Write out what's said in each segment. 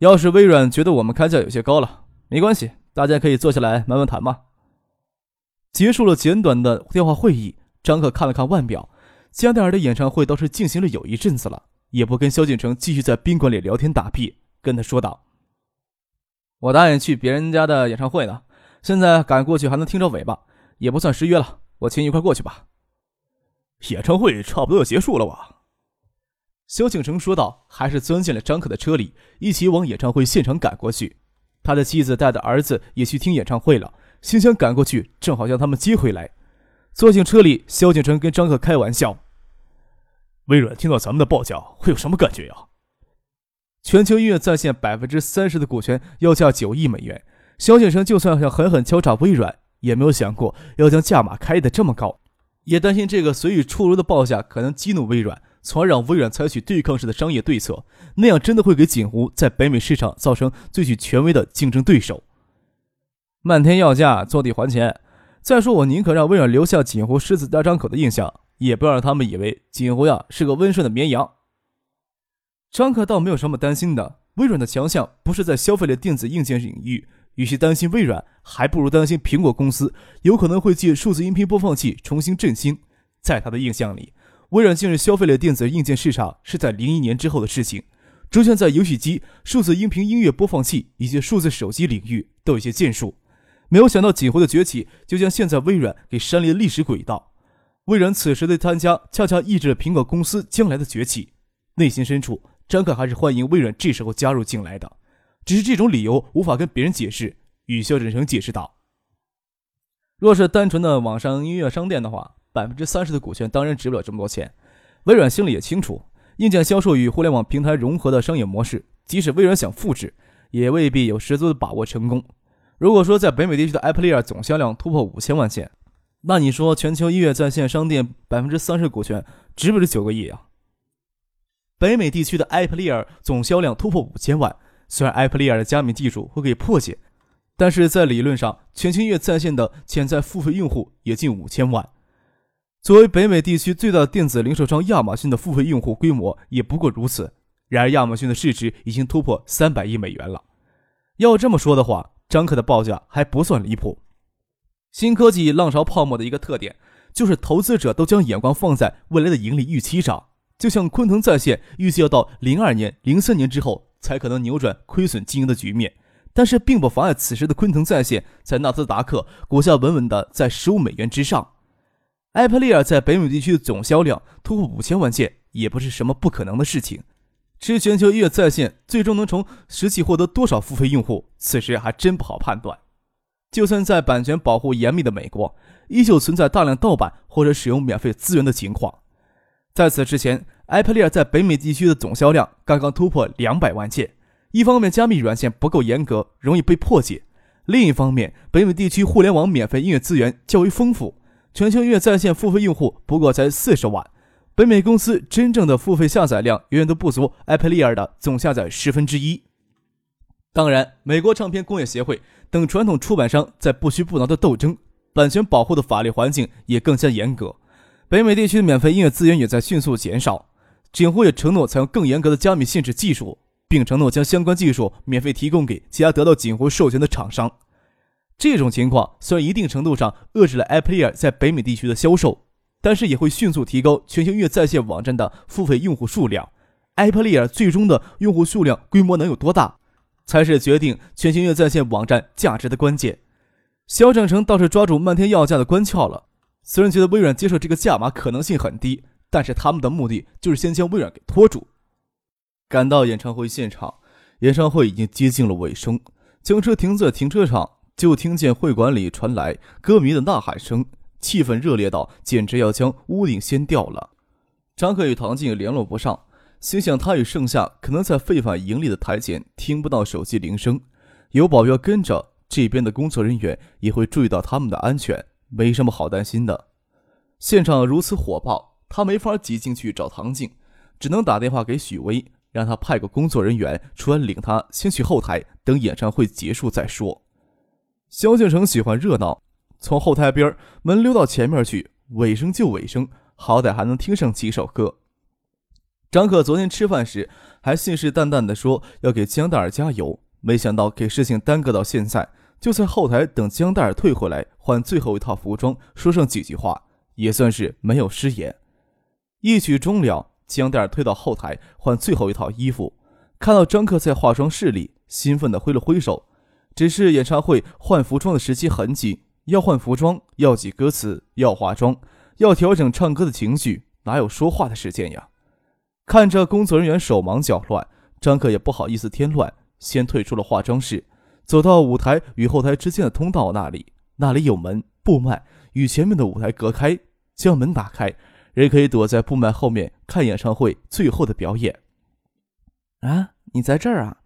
要是微软觉得我们开价有些高了，没关系，大家可以坐下来慢慢谈嘛。结束了简短的电话会议，张克看了看腕表，加奈尔的演唱会倒是进行了有一阵子了，也不跟萧敬腾继续在宾馆里聊天打屁，跟他说道：“我答应去别人家的演唱会呢，现在赶过去还能听着尾巴，也不算失约了，我请你一块过去吧。”演唱会差不多要结束了吧？萧敬腾说道：“还是钻进了张可的车里，一起往演唱会现场赶过去。他的妻子带着儿子也去听演唱会了，心想赶过去正好将他们接回来。”坐进车里，萧敬腾跟张可开玩笑：“微软听到咱们的报价会有什么感觉呀？”全球音乐在线百分之三十的股权要价九亿美元，萧敬腾就算想狠狠敲诈微软，也没有想过要将价码开得这么高，也担心这个随意出炉的报价可能激怒微软。从而让微软采取对抗式的商业对策，那样真的会给锦湖在北美市场造成最具权威的竞争对手。漫天要价，坐地还钱。再说，我宁可让微软留下锦湖狮子大张口的印象，也不要让他们以为锦湖呀是个温顺的绵羊。张可倒没有什么担心的，微软的强项不是在消费类电子硬件领域，与其担心微软，还不如担心苹果公司有可能会借数字音频播放器重新振兴。在他的印象里。微软进入消费类电子硬件市场是在零一年之后的事情，逐渐在游戏机、数字音频、音乐播放器以及数字手机领域都有些建树。没有想到锦湖的崛起，就将现在微软给删离了历史轨道。微软此时的参加，恰恰抑制了苹果公司将来的崛起。内心深处，张凯还是欢迎微软这时候加入进来的，只是这种理由无法跟别人解释。与肖振成解释道：“若是单纯的网上音乐商店的话。”百分之三十的股权当然值不了这么多钱，微软心里也清楚，硬件销售与互联网平台融合的商业模式，即使微软想复制，也未必有十足的把握成功。如果说在北美地区的 Apple Ear 总销量突破五千万件，那你说全球音乐在线商店百分之三十股权值不值九个亿啊？北美地区的 Apple Ear 总销量突破五千万，虽然 Apple Ear 的加密技术会给破解，但是在理论上，全球音乐在线的潜在付费用户也近五千万。作为北美地区最大的电子零售商，亚马逊的付费用户规模也不过如此。然而，亚马逊的市值已经突破三百亿美元了。要这么说的话，张克的报价还不算离谱。新科技浪潮泡沫的一个特点，就是投资者都将眼光放在未来的盈利预期上。就像昆腾在线预计要到零二年、零三年之后才可能扭转亏损经营的局面，但是并不妨碍此时的昆腾在线在纳斯达克股价稳稳的在十五美元之上。Apple Ear 在北美地区的总销量突破五千万件，也不是什么不可能的事情。至于全球音乐在线最终能从实际获得多少付费用户，此时还真不好判断。就算在版权保护严密的美国，依旧存在大量盗版或者使用免费资源的情况。在此之前，Apple Ear 在北美地区的总销量刚刚突破两百万件。一方面，加密软件不够严格，容易被破解；另一方面，北美地区互联网免费音乐资源较为丰富。全球音乐在线付费用户不过才四十万，北美公司真正的付费下载量远远都不足 Apple Ear 的总下载十分之一。当然，美国唱片工业协会等传统出版商在不屈不挠的斗争，版权保护的法律环境也更加严格。北美地区的免费音乐资源也在迅速减少。锦湖也承诺采用更严格的加密限制技术，并承诺将相关技术免费提供给其他得到锦湖授权的厂商。这种情况虽然一定程度上遏制了 Apple 耳在北美地区的销售，但是也会迅速提高全球音乐在线网站的付费用户数量。Apple 耳最终的用户数量规模能有多大，才是决定全球音乐在线网站价值的关键。肖正成倒是抓住漫天要价的关窍了。虽然觉得微软接受这个价码可能性很低，但是他们的目的就是先将微软给拖住。赶到演唱会现场，演唱会已经接近了尾声，将车停在停车场。就听见会馆里传来歌迷的呐喊声，气氛热烈到简直要将屋顶掀掉了。张克与唐静联络不上，心想他与盛夏可能在非法盈利的台前听不到手机铃声，有保镖跟着，这边的工作人员也会注意到他们的安全，没什么好担心的。现场如此火爆，他没法挤进去找唐静，只能打电话给许巍，让他派个工作人员出来领他先去后台，等演唱会结束再说。萧敬腾喜欢热闹，从后台边门溜到前面去，尾声就尾声，好歹还能听上几首歌。张可昨天吃饭时还信誓旦旦地说要给江黛尔加油，没想到给事情耽搁到现在，就在后台等江黛尔退回来换最后一套服装，说上几句话，也算是没有失言。一曲终了，江黛尔退到后台换最后一套衣服，看到张克在化妆室里，兴奋地挥了挥手。只是演唱会换服装的时期很紧，要换服装，要记歌词，要化妆，要调整唱歌的情绪，哪有说话的时间呀？看着工作人员手忙脚乱，张克也不好意思添乱，先退出了化妆室，走到舞台与后台之间的通道那里。那里有门，布幔与前面的舞台隔开。将门打开，人可以躲在布幔后面看演唱会最后的表演。啊，你在这儿啊？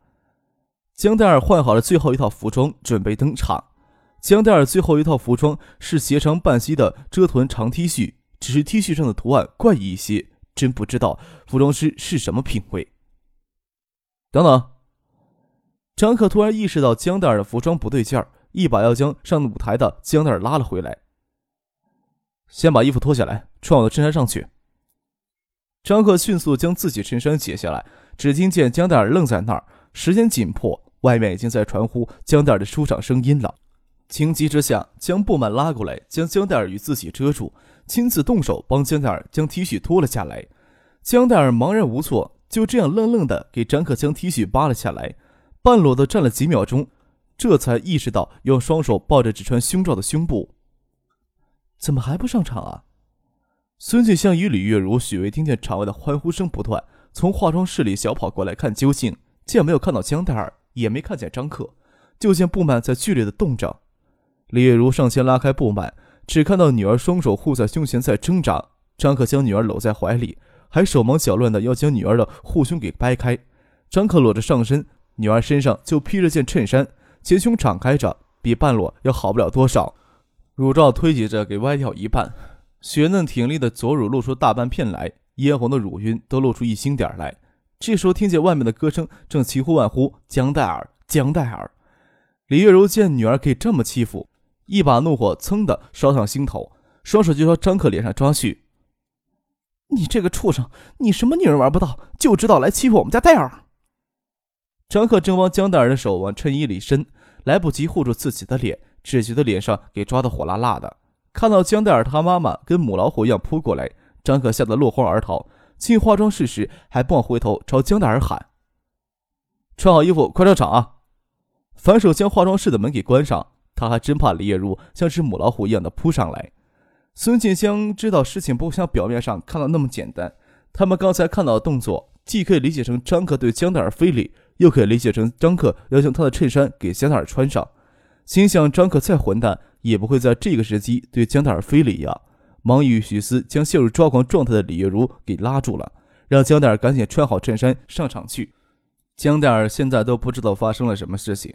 江黛儿换好了最后一套服装，准备登场。江黛儿最后一套服装是斜长半膝的遮臀长 T 恤，只是 T 恤上的图案怪异一些。真不知道服装师是什么品味。等等，张克突然意识到江黛儿的服装不对劲儿，一把要将上舞台的江黛儿拉了回来。先把衣服脱下来，穿我的衬衫上去。张克迅速将自己衬衫解下来，只听见江黛儿愣在那儿。时间紧迫，外面已经在传呼江黛儿的出场声音了。情急之下，将布幔拉过来，将江黛儿与自己遮住。亲自动手帮江黛儿将 T 恤脱了下来，江黛儿茫然无措，就这样愣愣的给张克将 T 恤扒了下来，半裸的站了几秒钟，这才意识到用双手抱着只穿胸罩的胸部。怎么还不上场啊？孙静香与李月如、许巍听见场外的欢呼声不断，从化妆室里小跑过来看究竟，见没有看到江黛儿，也没看见张克，就见布满在剧烈的动着。李月如上前拉开布满。只看到女儿双手护在胸前在挣扎，张克将女儿搂在怀里，还手忙脚乱的要将女儿的护胸给掰开。张克裸着上身，女儿身上就披着件衬衫，前胸敞开着，比半裸要好不了多少。乳罩推挤着给歪掉一半，雪嫩挺立的左乳露出大半片来，嫣红的乳晕都露出一星点来。这时候听见外面的歌声正齐呼万呼：“江黛儿，江黛儿！”李月如见女儿可以这么欺负。一把怒火噌的烧上心头，双手就朝张克脸上抓去。你这个畜生，你什么女人玩不到，就知道来欺负我们家黛尔！张克正往江黛儿的手往衬衣里伸，来不及护住自己的脸，只觉得脸上给抓得火辣辣的。看到江黛儿她妈妈跟母老虎一样扑过来，张克吓得落荒而逃。进化妆室时还不忘回头朝江大儿喊：“穿好衣服，快上场啊！”反手将化妆室的门给关上。他还真怕李月如像只母老虎一样的扑上来。孙静香知道事情不像表面上看到那么简单。他们刚才看到的动作，既可以理解成张克对江大儿非礼，又可以理解成张克要将他的衬衫给江大儿穿上。心想张克再混蛋，也不会在这个时机对江大儿非礼呀。忙于许思将陷入抓狂状态的李月如给拉住了，让江黛儿赶紧穿好衬衫上场去。江黛儿现在都不知道发生了什么事情。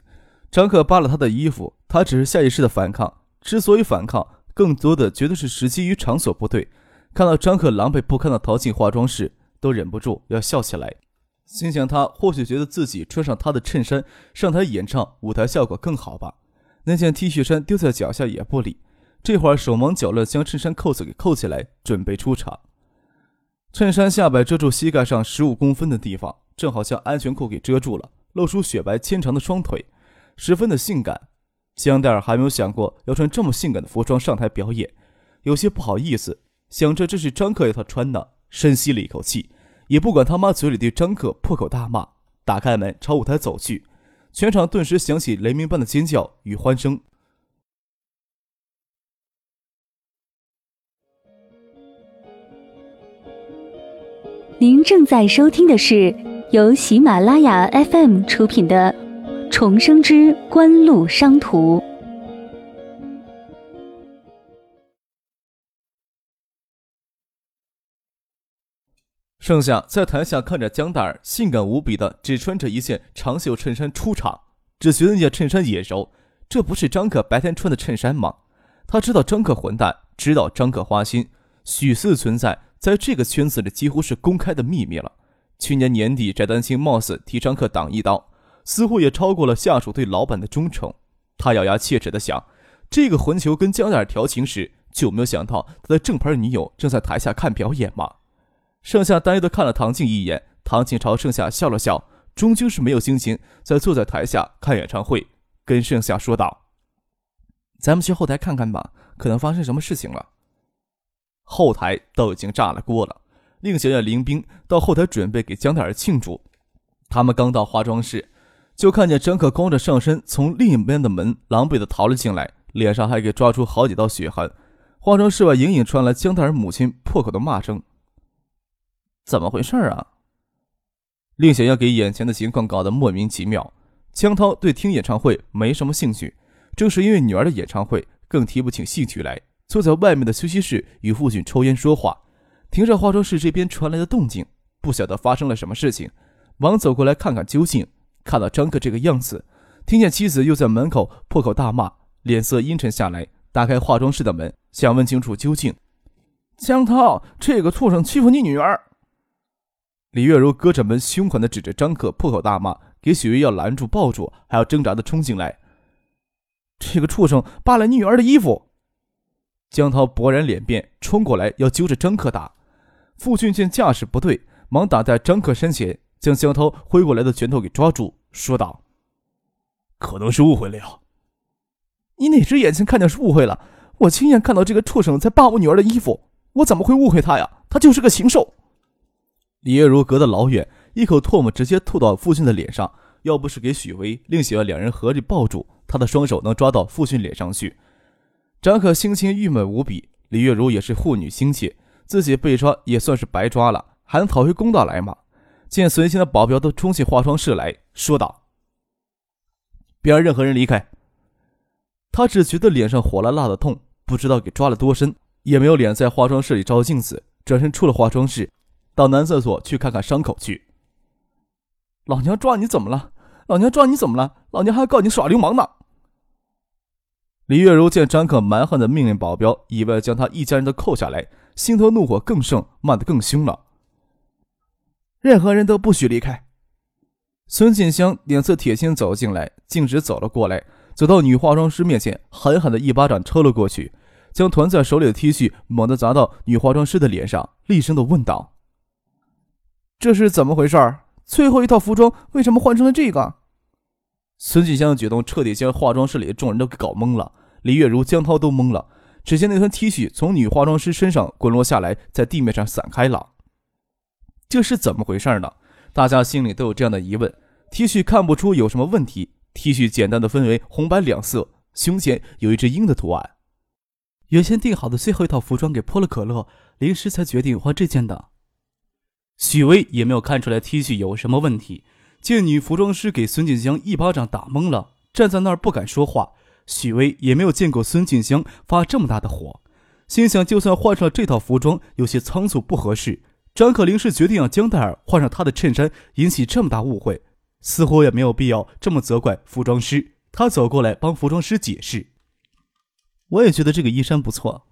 张克扒了他的衣服，他只是下意识的反抗。之所以反抗，更多的绝对是时机与场所不对。看到张克狼狈不堪的逃进化妆室，都忍不住要笑起来。心想他或许觉得自己穿上他的衬衫上台演唱，舞台效果更好吧。那件 T 恤衫丢在脚下也不理，这会儿手忙脚乱将衬衫扣子给扣起来，准备出场。衬衫下摆遮住膝盖上十五公分的地方，正好将安全裤给遮住了，露出雪白纤长的双腿。十分的性感，香黛儿还没有想过要穿这么性感的服装上台表演，有些不好意思。想着这是张克要她穿的，深吸了一口气，也不管他妈嘴里对张克破口大骂，打开门朝舞台走去。全场顿时响起雷鸣般的尖叫与欢声。您正在收听的是由喜马拉雅 FM 出品的。重生之官路商途。盛夏在台下看着江黛儿性感无比的，只穿着一件长袖衬衫出场，只觉得那件衬衫眼熟，这不是张可白天穿的衬衫吗？他知道张可混蛋，知道张可花心，许四存在在这个圈子里几乎是公开的秘密了。去年年底，翟丹青貌似替张可挡一刀，似乎也超过了下属对老板的忠诚。他咬牙切齿地想：这个混球跟江大调情时，就没有想到他的正牌女友正在台下看表演吗？盛夏担忧地看了唐静一眼，唐静朝盛夏笑了笑。终究是没有心情再坐在台下看演唱会，跟盛夏说道：“咱们去后台看看吧，可能发生什么事情了。”后台都已经炸了锅了，令小燕、林冰到后台准备给江黛儿庆祝。他们刚到化妆室，就看见张可光着上身从另一边的门狼狈地逃了进来，脸上还给抓出好几道血痕。化妆室外隐隐传来江黛儿母亲破口的骂声：“怎么回事啊？”令小要给眼前的情况搞得莫名其妙。江涛对听演唱会没什么兴趣，正是因为女儿的演唱会，更提不起兴趣来。坐在外面的休息室与父亲抽烟说话，听着化妆室这边传来的动静，不晓得发生了什么事情，忙走过来看看究竟。看到张克这个样子，听见妻子又在门口破口大骂，脸色阴沉下来，打开化妆室的门，想问清楚究竟。江涛，这个畜生欺负你女儿！李月如隔着门，凶狠地指着张克，破口大骂，给许巍要拦住、抱住，还要挣扎地冲进来。这个畜生扒了你女儿的衣服！江涛勃然脸变，冲过来要揪着张克打。傅俊见架势不对，忙打在张克身前，将江涛挥过来的拳头给抓住，说道：“可能是误会了呀。你哪只眼睛看见是误会了？我亲眼看到这个畜生在扒我女儿的衣服，我怎么会误会他呀？他就是个禽兽！”李月如隔得老远，一口唾沫直接吐到傅俊的脸上。要不是给许巍、令喜儿两人合力抱住，他的双手能抓到傅俊脸上去。张可心情郁闷无比。李月如也是护女心切，自己被抓也算是白抓了，还能讨回公道来吗？见随行的保镖都冲进化妆室来说道：“别让任何人离开。”他只觉得脸上火辣辣的痛，不知道给抓了多深，也没有脸在化妆室里照镜子，转身出了化妆室。到男厕所去看看伤口去。老娘抓你怎么了？老娘抓你怎么了？老娘还要告你耍流氓呢！李月如见张克蛮横的命令保镖，意外将他一家人都扣下来，心头怒火更盛，骂得更凶了。任何人都不许离开！孙锦香脸色铁青走进来，径直走了过来，走到女化妆师面前，狠狠的一巴掌抽了过去，将团在手里的 T 恤猛地砸到女化妆师的脸上，厉声的问道。这是怎么回事？最后一套服装为什么换成了这个？孙锦香的举动彻底将化妆室里的众人都给搞懵了，李月如、江涛都懵了。只见那团 T 恤从女化妆师身上滚落下来，在地面上散开了。这是怎么回事呢？大家心里都有这样的疑问。T 恤看不出有什么问题，T 恤简单的分为红白两色，胸前有一只鹰的图案。原先定好的最后一套服装给泼了可乐，临时才决定换这件的。许巍也没有看出来 T 恤有什么问题，见女服装师给孙锦香一巴掌打懵了，站在那儿不敢说话。许巍也没有见过孙静香发这么大的火，心想就算换上了这套服装，有些仓促不合适。张可林是决定让江黛儿换上他的衬衫，引起这么大误会，似乎也没有必要这么责怪服装师。他走过来帮服装师解释：“我也觉得这个衣衫不错。”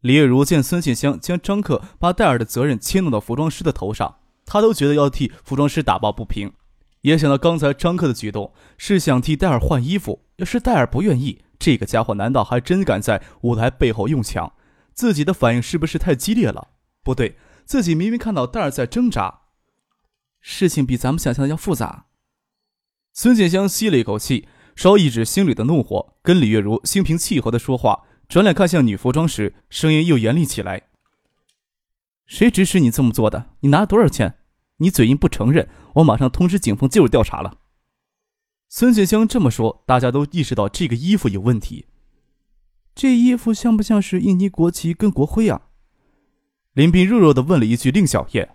李月如见孙静香将张克把戴尔的责任迁弄到服装师的头上，她都觉得要替服装师打抱不平。也想到刚才张克的举动是想替戴尔换衣服，要是戴尔不愿意，这个家伙难道还真敢在舞台背后用枪？自己的反应是不是太激烈了？不对，自己明明看到戴尔在挣扎。事情比咱们想象的要复杂。孙锦香吸了一口气，稍抑制心里的怒火，跟李月如心平气和的说话。转脸看向女服装时，声音又严厉起来：“谁指使你这么做的？你拿了多少钱？你嘴硬不承认，我马上通知警方介入调查了。”孙锦香这么说，大家都意识到这个衣服有问题。这衣服像不像是印尼国旗跟国徽啊？林斌弱弱的问了一句。令小燕：“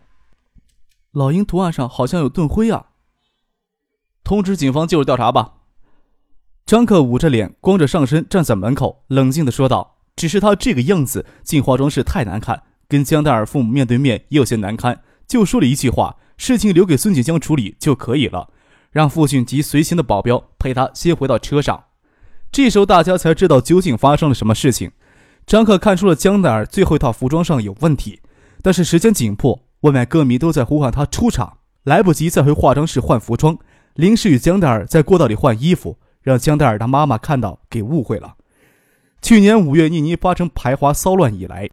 老鹰图案上好像有盾徽啊。”通知警方介入调查吧。张克捂着脸，光着上身站在门口，冷静的说道：“只是他这个样子进化妆室太难看，跟江黛儿父母面对面也有些难堪。就说了一句话，事情留给孙锦江处理就可以了。让父亲及随行的保镖陪他先回到车上。这时候大家才知道究竟发生了什么事情。张克看出了江黛儿最后一套服装上有问题，但是时间紧迫，外面歌迷都在呼唤他出场，来不及再回化妆室换服装，临时与江黛儿在过道里换衣服，让江黛儿的妈妈看到给误会了。去年五月，印尼发生排华骚乱以来，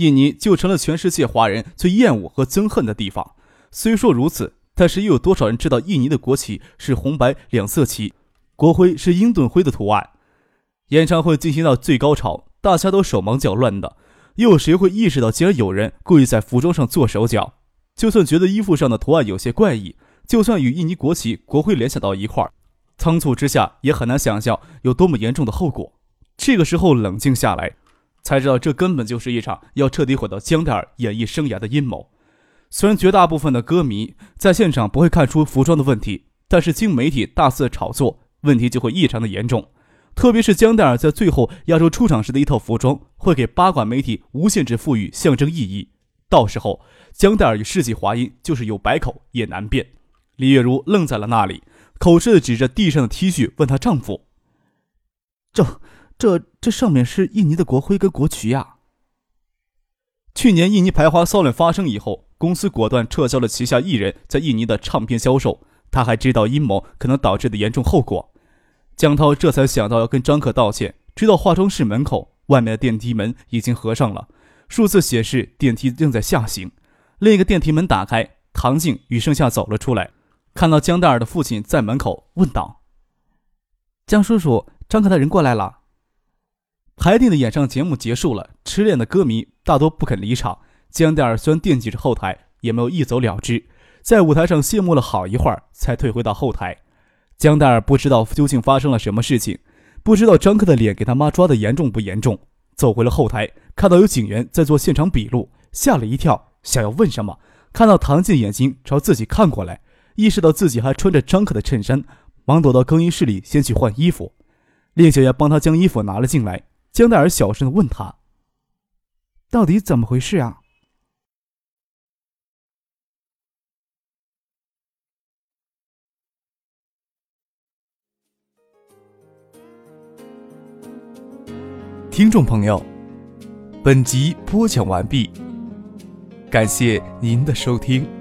印尼就成了全世界华人最厌恶和憎恨的地方。虽说如此，但是又有多少人知道印尼的国旗是红白两色旗，国徽是鹰盾灰的图案？演唱会进行到最高潮，大家都手忙脚乱的，又有谁会意识到，竟然有人故意在服装上做手脚？就算觉得衣服上的图案有些怪异，就算与印尼国旗、国徽联想到一块儿，仓促之下也很难想象有多么严重的后果。这个时候冷静下来，才知道这根本就是一场要彻底毁掉江黛儿演艺生涯的阴谋。虽然绝大部分的歌迷在现场不会看出服装的问题，但是经媒体大肆炒作，问题就会异常的严重。特别是江黛儿在最后亚洲出场时的一套服装，会给八卦媒体无限制赋予象征意义。到时候，江黛儿与世纪华音就是有百口也难辩。李月如愣在了那里，口吃的指着地上的 T 恤问她丈夫：“这、这、这上面是印尼的国徽跟国旗呀？”去年印尼排华骚乱发生以后，公司果断撤销了旗下艺人在印尼的唱片销售。他还知道阴谋可能导致的严重后果。江涛这才想到要跟张克道歉，直到化妆室门口，外面的电梯门已经合上了，数字显示电梯正在下行。另一个电梯门打开，唐静与盛夏走了出来，看到江黛儿的父亲在门口，问道：“江叔叔，张克的人过来了。”排定的演唱节目结束了，痴恋的歌迷大多不肯离场。江黛儿虽然惦记着后台，也没有一走了之，在舞台上谢幕了好一会儿，才退回到后台。江黛儿不知道究竟发生了什么事情，不知道张克的脸给他妈抓的严重不严重。走回了后台，看到有警员在做现场笔录，吓了一跳，想要问什么，看到唐静眼睛朝自己看过来，意识到自己还穿着张克的衬衫，忙躲到更衣室里先去换衣服。令小丫帮他将衣服拿了进来，江黛儿小声的问他：“到底怎么回事啊？”听众朋友，本集播讲完毕，感谢您的收听。